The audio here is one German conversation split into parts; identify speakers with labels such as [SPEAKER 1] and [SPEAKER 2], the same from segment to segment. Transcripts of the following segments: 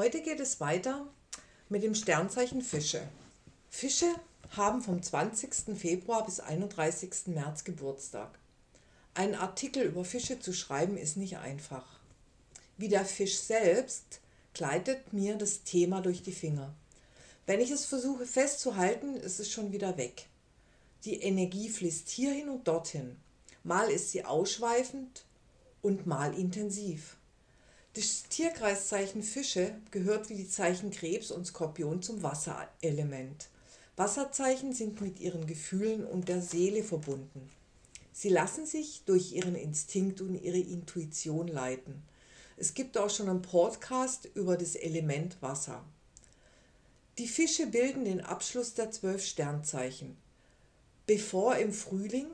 [SPEAKER 1] Heute geht es weiter mit dem Sternzeichen Fische. Fische haben vom 20. Februar bis 31. März Geburtstag. Einen Artikel über Fische zu schreiben ist nicht einfach. Wie der Fisch selbst gleitet mir das Thema durch die Finger. Wenn ich es versuche festzuhalten, ist es schon wieder weg. Die Energie fließt hierhin und dorthin. Mal ist sie ausschweifend und mal intensiv. Das Tierkreiszeichen Fische gehört wie die Zeichen Krebs und Skorpion zum Wasserelement. Wasserzeichen sind mit ihren Gefühlen und der Seele verbunden. Sie lassen sich durch ihren Instinkt und ihre Intuition leiten. Es gibt auch schon einen Podcast über das Element Wasser. Die Fische bilden den Abschluss der zwölf Sternzeichen, bevor im Frühling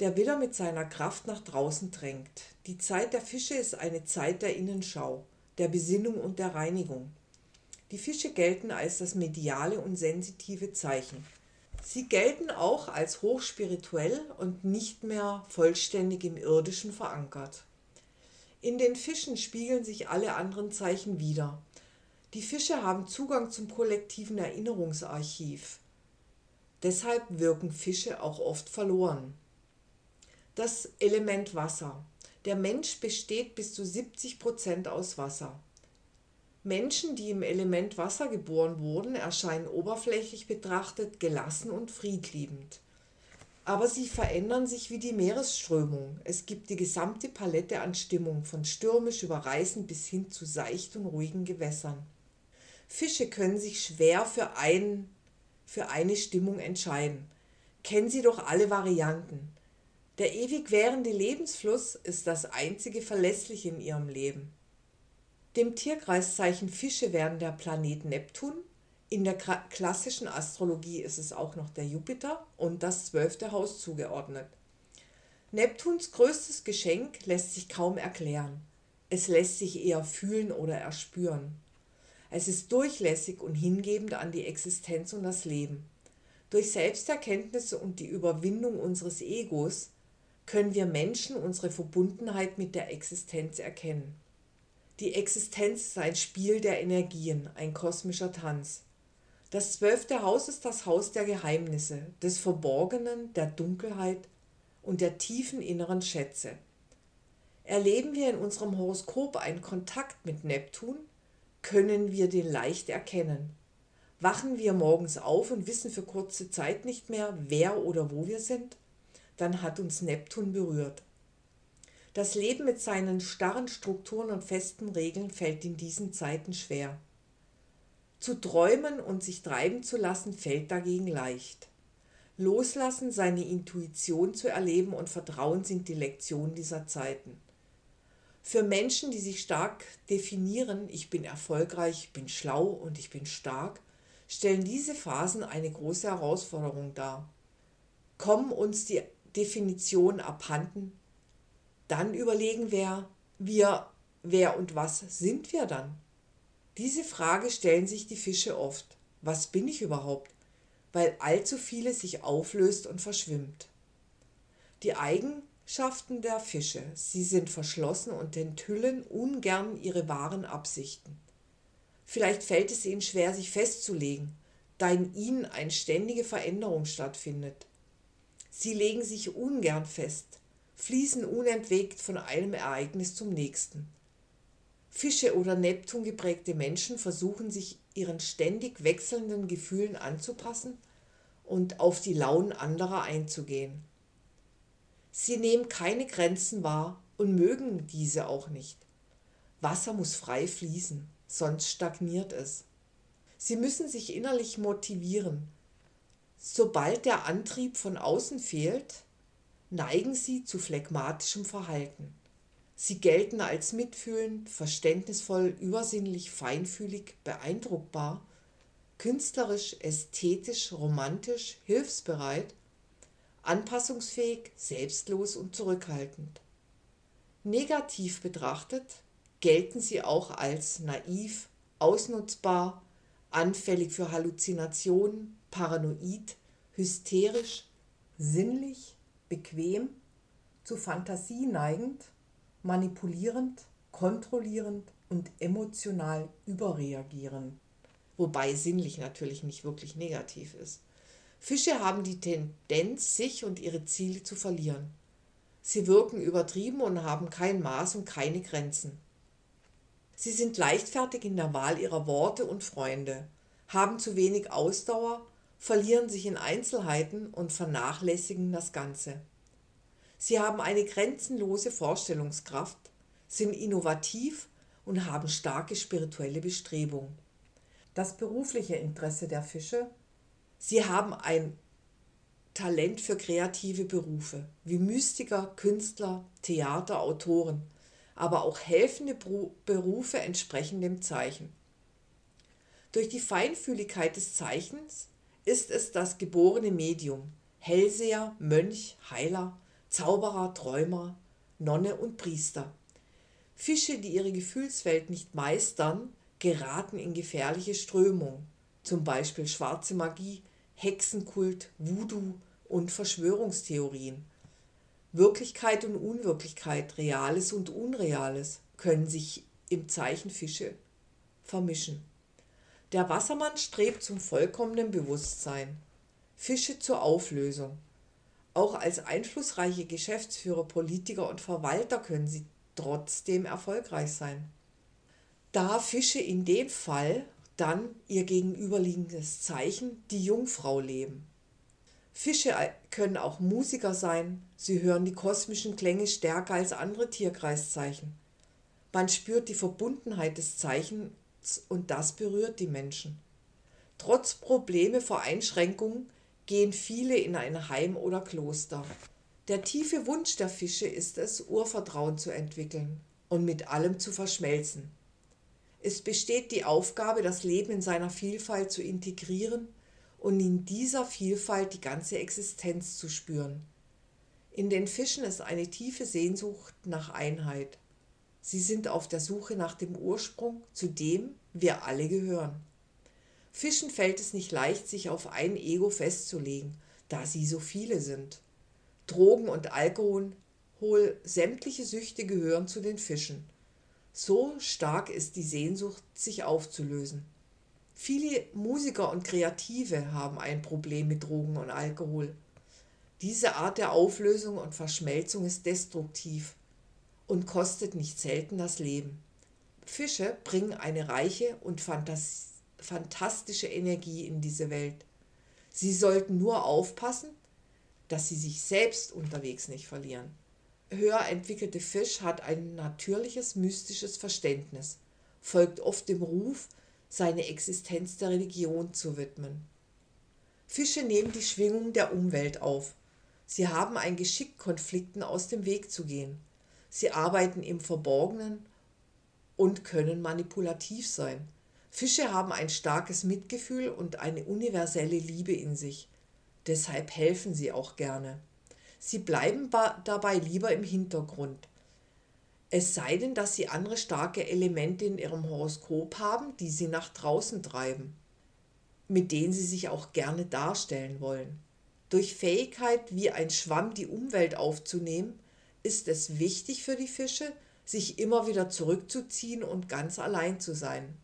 [SPEAKER 1] der Widder mit seiner Kraft nach draußen drängt. Die Zeit der Fische ist eine Zeit der Innenschau, der Besinnung und der Reinigung. Die Fische gelten als das mediale und sensitive Zeichen. Sie gelten auch als hochspirituell und nicht mehr vollständig im irdischen verankert. In den Fischen spiegeln sich alle anderen Zeichen wider. Die Fische haben Zugang zum kollektiven Erinnerungsarchiv. Deshalb wirken Fische auch oft verloren. Das Element Wasser. Der Mensch besteht bis zu 70 Prozent aus Wasser. Menschen, die im Element Wasser geboren wurden, erscheinen oberflächlich betrachtet gelassen und friedliebend. Aber sie verändern sich wie die Meeresströmung. Es gibt die gesamte Palette an Stimmung, von stürmisch über Reißen bis hin zu seicht und ruhigen Gewässern. Fische können sich schwer für, ein, für eine Stimmung entscheiden. Kennen Sie doch alle Varianten. Der ewig währende Lebensfluss ist das einzige Verlässliche in ihrem Leben. Dem Tierkreiszeichen Fische werden der Planet Neptun, in der klassischen Astrologie ist es auch noch der Jupiter und das zwölfte Haus zugeordnet. Neptuns größtes Geschenk lässt sich kaum erklären. Es lässt sich eher fühlen oder erspüren. Es ist durchlässig und hingebend an die Existenz und das Leben. Durch Selbsterkenntnisse und die Überwindung unseres Egos können wir Menschen unsere Verbundenheit mit der Existenz erkennen. Die Existenz ist ein Spiel der Energien, ein kosmischer Tanz. Das zwölfte Haus ist das Haus der Geheimnisse, des Verborgenen, der Dunkelheit und der tiefen inneren Schätze. Erleben wir in unserem Horoskop einen Kontakt mit Neptun, können wir den leicht erkennen. Wachen wir morgens auf und wissen für kurze Zeit nicht mehr, wer oder wo wir sind? Dann hat uns Neptun berührt. Das Leben mit seinen starren Strukturen und festen Regeln fällt in diesen Zeiten schwer. Zu träumen und sich treiben zu lassen fällt dagegen leicht. Loslassen, seine Intuition zu erleben und Vertrauen sind die Lektionen dieser Zeiten. Für Menschen, die sich stark definieren, ich bin erfolgreich, ich bin schlau und ich bin stark, stellen diese Phasen eine große Herausforderung dar. Kommen uns die Definition abhanden, dann überlegen wir, wir, wer und was sind wir dann? Diese Frage stellen sich die Fische oft. Was bin ich überhaupt? Weil allzu viele sich auflöst und verschwimmt. Die Eigenschaften der Fische. Sie sind verschlossen und enthüllen ungern ihre wahren Absichten. Vielleicht fällt es ihnen schwer, sich festzulegen, da in ihnen eine ständige Veränderung stattfindet. Sie legen sich ungern fest, fließen unentwegt von einem Ereignis zum nächsten. Fische oder Neptun geprägte Menschen versuchen sich ihren ständig wechselnden Gefühlen anzupassen und auf die Launen anderer einzugehen. Sie nehmen keine Grenzen wahr und mögen diese auch nicht. Wasser muss frei fließen, sonst stagniert es. Sie müssen sich innerlich motivieren, Sobald der Antrieb von außen fehlt, neigen sie zu phlegmatischem Verhalten. Sie gelten als mitfühlend, verständnisvoll, übersinnlich, feinfühlig, beeindruckbar, künstlerisch, ästhetisch, romantisch, hilfsbereit, anpassungsfähig, selbstlos und zurückhaltend. Negativ betrachtet gelten sie auch als naiv, ausnutzbar, anfällig für Halluzinationen, paranoid, hysterisch, sinnlich, bequem, zu Fantasie neigend, manipulierend, kontrollierend, und emotional überreagieren, wobei sinnlich natürlich nicht wirklich negativ ist. Fische haben die Tendenz, sich und ihre Ziele zu verlieren. Sie wirken übertrieben und haben kein Maß und keine Grenzen. Sie sind leichtfertig in der Wahl ihrer Worte und Freunde, haben zu wenig Ausdauer, verlieren sich in Einzelheiten und vernachlässigen das Ganze. Sie haben eine grenzenlose Vorstellungskraft, sind innovativ und haben starke spirituelle Bestrebungen. Das berufliche Interesse der Fische. Sie haben ein Talent für kreative Berufe, wie Mystiker, Künstler, Theater, Autoren, aber auch helfende Berufe entsprechen dem Zeichen. Durch die Feinfühligkeit des Zeichens ist es das geborene Medium, Hellseher, Mönch, Heiler, Zauberer, Träumer, Nonne und Priester. Fische, die ihre Gefühlswelt nicht meistern, geraten in gefährliche Strömungen, zum Beispiel schwarze Magie, Hexenkult, Voodoo und Verschwörungstheorien. Wirklichkeit und Unwirklichkeit, Reales und Unreales können sich im Zeichen Fische vermischen. Der Wassermann strebt zum vollkommenen Bewusstsein, Fische zur Auflösung. Auch als einflussreiche Geschäftsführer, Politiker und Verwalter können sie trotzdem erfolgreich sein. Da Fische in dem Fall dann ihr gegenüberliegendes Zeichen, die Jungfrau leben. Fische können auch Musiker sein, sie hören die kosmischen Klänge stärker als andere Tierkreiszeichen. Man spürt die Verbundenheit des Zeichens und das berührt die Menschen. Trotz Probleme vor Einschränkungen gehen viele in ein Heim oder Kloster. Der tiefe Wunsch der Fische ist es, Urvertrauen zu entwickeln und mit allem zu verschmelzen. Es besteht die Aufgabe, das Leben in seiner Vielfalt zu integrieren und in dieser Vielfalt die ganze Existenz zu spüren. In den Fischen ist eine tiefe Sehnsucht nach Einheit. Sie sind auf der Suche nach dem Ursprung, zu dem wir alle gehören. Fischen fällt es nicht leicht, sich auf ein Ego festzulegen, da sie so viele sind. Drogen und Alkohol, sämtliche Süchte gehören zu den Fischen. So stark ist die Sehnsucht, sich aufzulösen. Viele Musiker und Kreative haben ein Problem mit Drogen und Alkohol. Diese Art der Auflösung und Verschmelzung ist destruktiv und kostet nicht selten das Leben. Fische bringen eine reiche und fantastische Energie in diese Welt. Sie sollten nur aufpassen, dass sie sich selbst unterwegs nicht verlieren. Höher entwickelte Fisch hat ein natürliches mystisches Verständnis, folgt oft dem Ruf, seine Existenz der Religion zu widmen. Fische nehmen die Schwingung der Umwelt auf. Sie haben ein Geschick, Konflikten aus dem Weg zu gehen. Sie arbeiten im Verborgenen und können manipulativ sein. Fische haben ein starkes Mitgefühl und eine universelle Liebe in sich. Deshalb helfen sie auch gerne. Sie bleiben dabei lieber im Hintergrund. Es sei denn, dass sie andere starke Elemente in ihrem Horoskop haben, die sie nach draußen treiben, mit denen sie sich auch gerne darstellen wollen. Durch Fähigkeit, wie ein Schwamm die Umwelt aufzunehmen, ist es wichtig für die Fische, sich immer wieder zurückzuziehen und ganz allein zu sein.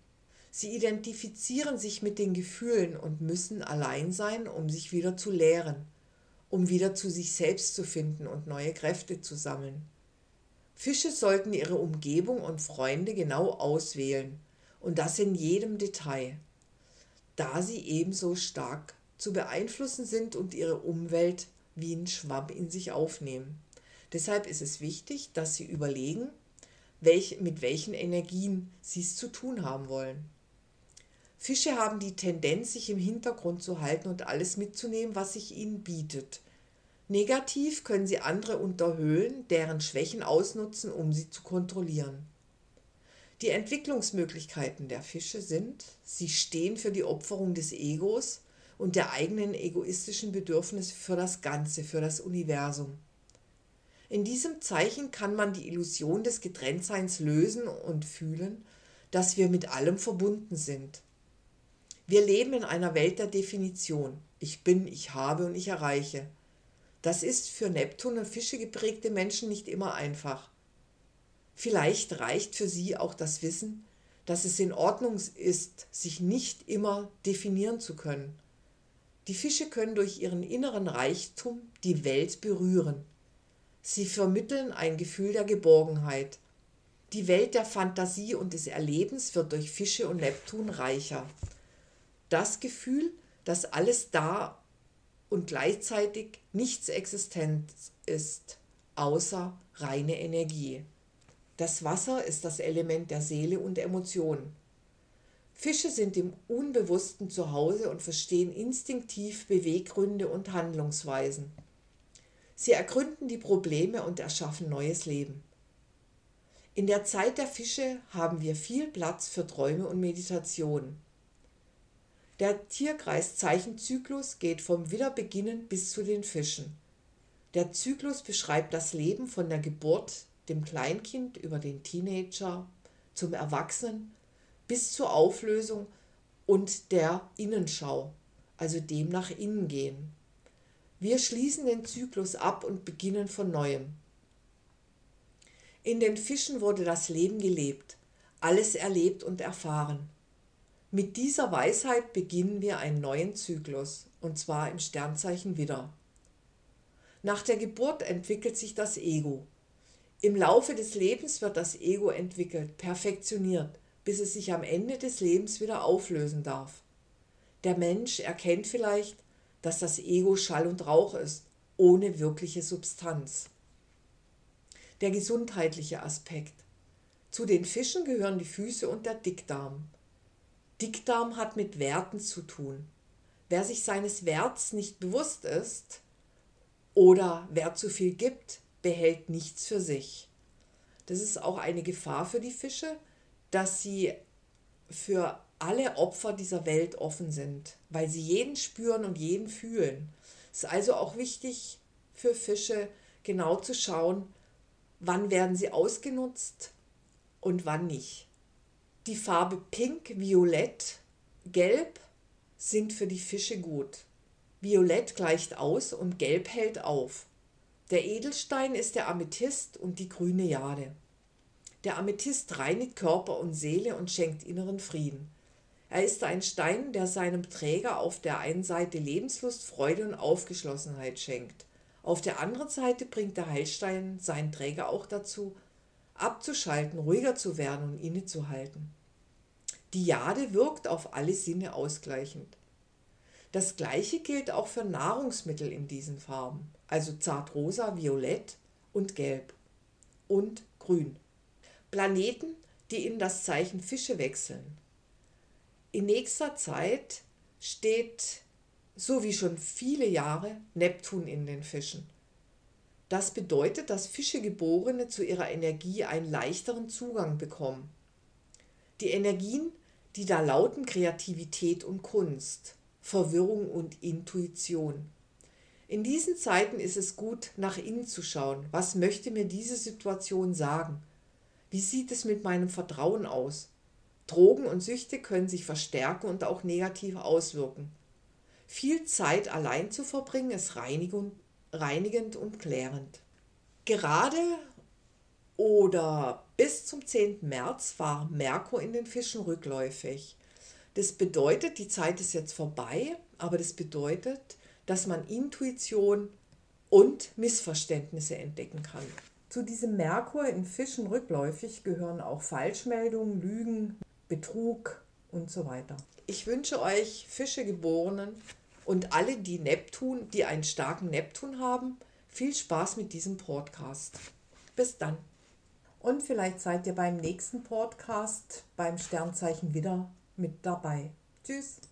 [SPEAKER 1] Sie identifizieren sich mit den Gefühlen und müssen allein sein, um sich wieder zu lehren, um wieder zu sich selbst zu finden und neue Kräfte zu sammeln. Fische sollten ihre Umgebung und Freunde genau auswählen und das in jedem Detail, da sie ebenso stark zu beeinflussen sind und ihre Umwelt wie ein Schwamm in sich aufnehmen. Deshalb ist es wichtig, dass sie überlegen, welch, mit welchen Energien sie es zu tun haben wollen. Fische haben die Tendenz, sich im Hintergrund zu halten und alles mitzunehmen, was sich ihnen bietet. Negativ können sie andere unterhöhlen, deren Schwächen ausnutzen, um sie zu kontrollieren. Die Entwicklungsmöglichkeiten der Fische sind, sie stehen für die Opferung des Egos und der eigenen egoistischen Bedürfnisse für das Ganze, für das Universum. In diesem Zeichen kann man die Illusion des Getrenntseins lösen und fühlen, dass wir mit allem verbunden sind. Wir leben in einer Welt der Definition. Ich bin, ich habe und ich erreiche. Das ist für Neptun und Fische geprägte Menschen nicht immer einfach. Vielleicht reicht für Sie auch das Wissen, dass es in Ordnung ist, sich nicht immer definieren zu können. Die Fische können durch ihren inneren Reichtum die Welt berühren. Sie vermitteln ein Gefühl der Geborgenheit. Die Welt der Fantasie und des Erlebens wird durch Fische und Neptun reicher. Das Gefühl, dass alles da und gleichzeitig nichts existent ist, außer reine Energie. Das Wasser ist das Element der Seele und Emotionen. Fische sind im Unbewussten zu Hause und verstehen instinktiv Beweggründe und Handlungsweisen. Sie ergründen die Probleme und erschaffen neues Leben. In der Zeit der Fische haben wir viel Platz für Träume und Meditation. Der Tierkreiszeichenzyklus geht vom Wiederbeginnen bis zu den Fischen. Der Zyklus beschreibt das Leben von der Geburt, dem Kleinkind über den Teenager zum Erwachsenen bis zur Auflösung und der Innenschau, also dem nach innen gehen. Wir schließen den Zyklus ab und beginnen von neuem. In den Fischen wurde das Leben gelebt, alles erlebt und erfahren. Mit dieser Weisheit beginnen wir einen neuen Zyklus, und zwar im Sternzeichen Widder. Nach der Geburt entwickelt sich das Ego. Im Laufe des Lebens wird das Ego entwickelt, perfektioniert, bis es sich am Ende des Lebens wieder auflösen darf. Der Mensch erkennt vielleicht, dass das Ego Schall und Rauch ist, ohne wirkliche Substanz. Der gesundheitliche Aspekt. Zu den Fischen gehören die Füße und der Dickdarm. Dickdarm hat mit Werten zu tun. Wer sich seines Werts nicht bewusst ist oder wer zu viel gibt, behält nichts für sich. Das ist auch eine Gefahr für die Fische, dass sie für alle Opfer dieser Welt offen sind, weil sie jeden spüren und jeden fühlen. Es ist also auch wichtig für Fische genau zu schauen, wann werden sie ausgenutzt und wann nicht. Die Farbe Pink, Violett, Gelb sind für die Fische gut. Violett gleicht aus und Gelb hält auf. Der Edelstein ist der Amethyst und die grüne Jade. Der Amethyst reinigt Körper und Seele und schenkt inneren Frieden. Er ist ein Stein, der seinem Träger auf der einen Seite Lebenslust, Freude und Aufgeschlossenheit schenkt. Auf der anderen Seite bringt der Heilstein seinen Träger auch dazu, abzuschalten, ruhiger zu werden und innezuhalten. Die Jade wirkt auf alle Sinne ausgleichend. Das gleiche gilt auch für Nahrungsmittel in diesen Farben, also zartrosa, violett und gelb und grün. Planeten, die in das Zeichen Fische wechseln. In nächster Zeit steht, so wie schon viele Jahre, Neptun in den Fischen. Das bedeutet, dass Fischegeborene zu ihrer Energie einen leichteren Zugang bekommen. Die Energien, die da lauten Kreativität und Kunst, Verwirrung und Intuition. In diesen Zeiten ist es gut, nach innen zu schauen. Was möchte mir diese Situation sagen? Wie sieht es mit meinem Vertrauen aus? Drogen und Süchte können sich verstärken und auch negativ auswirken. Viel Zeit allein zu verbringen ist reinigend und klärend. Gerade oder bis zum 10. März war Merkur in den Fischen rückläufig. Das bedeutet, die Zeit ist jetzt vorbei, aber das bedeutet, dass man Intuition und Missverständnisse entdecken kann. Zu diesem Merkur in Fischen rückläufig gehören auch Falschmeldungen, Lügen, Betrug und so weiter. Ich wünsche euch Fischegeborenen und alle, die Neptun, die einen starken Neptun haben, viel Spaß mit diesem Podcast. Bis dann. Und vielleicht seid ihr beim nächsten Podcast beim Sternzeichen wieder mit dabei. Tschüss.